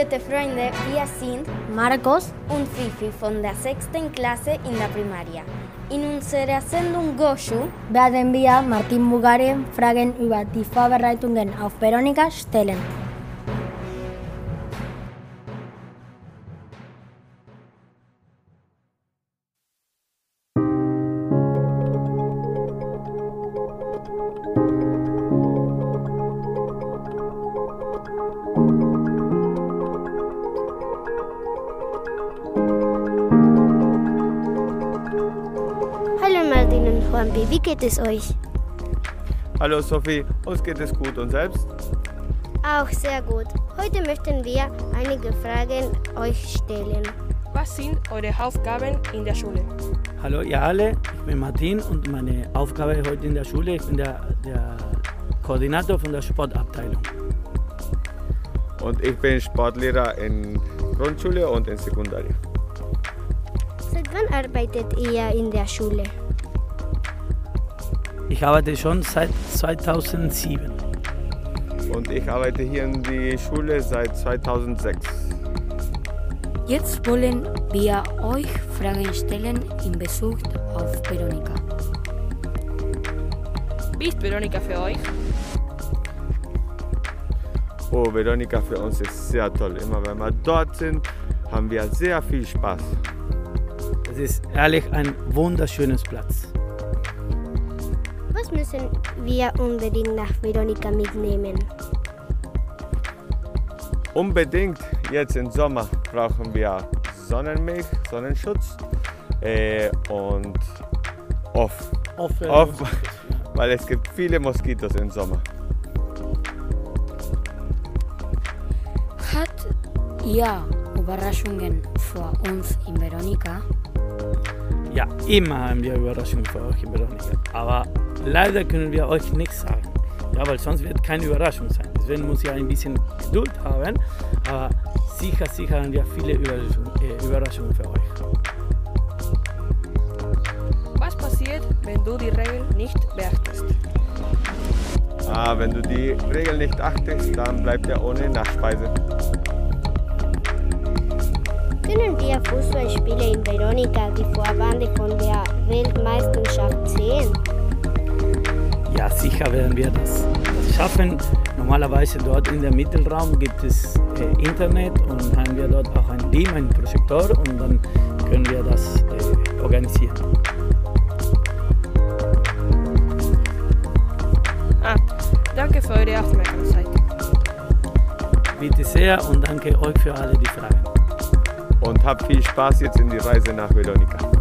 gute Freunde, wir sind Marcos und Fifi von der 6. Klasse in der Primaria. In unserer Sendung Goshu werden wir Martin Bugare Fragen über die Vorbereitungen auf Veronika stellen. Hallo Martin und Juanpi, wie geht es euch? Hallo Sophie, uns geht es gut und selbst? Auch sehr gut. Heute möchten wir einige Fragen euch stellen. Was sind eure Aufgaben in der Schule? Hallo ihr alle, ich bin Martin und meine Aufgabe heute in der Schule, ich bin der, der Koordinator von der Sportabteilung. Und ich bin Sportlehrer in Grundschule und in Sekundarie. Seit wann arbeitet ihr in der Schule? Ich arbeite schon seit 2007. Und ich arbeite hier in die Schule seit 2006. Jetzt wollen wir euch Fragen stellen in Bezug auf Veronika. Wie ist Veronika für euch? Oh, Veronika, für uns ist sehr toll. Immer wenn wir dort sind, haben wir sehr viel Spaß. Es ist ehrlich ein wunderschönes Platz. Was müssen wir unbedingt nach Veronika mitnehmen? Unbedingt jetzt im Sommer brauchen wir Sonnenmilch, Sonnenschutz äh, und off. Offen. Off, weil es gibt viele Moskitos im Sommer. Hat ihr Überraschungen für uns in Veronika? Ja, immer haben wir Überraschungen für euch in Veronika. Aber leider können wir euch nichts sagen. Ja, weil sonst wird keine Überraschung sein. Deswegen muss ihr ein bisschen Geduld haben. Aber sicher, sicher haben wir viele Überraschungen, äh, Überraschungen für euch. Was passiert, wenn du die Regeln nicht beachtest? Ah, wenn du die Regeln nicht achtest, dann bleibt er ohne Nachspeise. Können wir Fußballspiele in Veronika, die Vorbande von der Weltmeisterschaft sehen? Ja, sicher werden wir das, das schaffen. Normalerweise dort in der Mittelraum gibt es äh, Internet und haben wir dort auch ein Beam, einen Projektor und dann können wir das äh, organisieren. Ah, danke für eure Aufmerksamkeit. Bitte sehr und danke euch für alle die Fragen. Und habt viel Spaß jetzt in die Reise nach Veronika.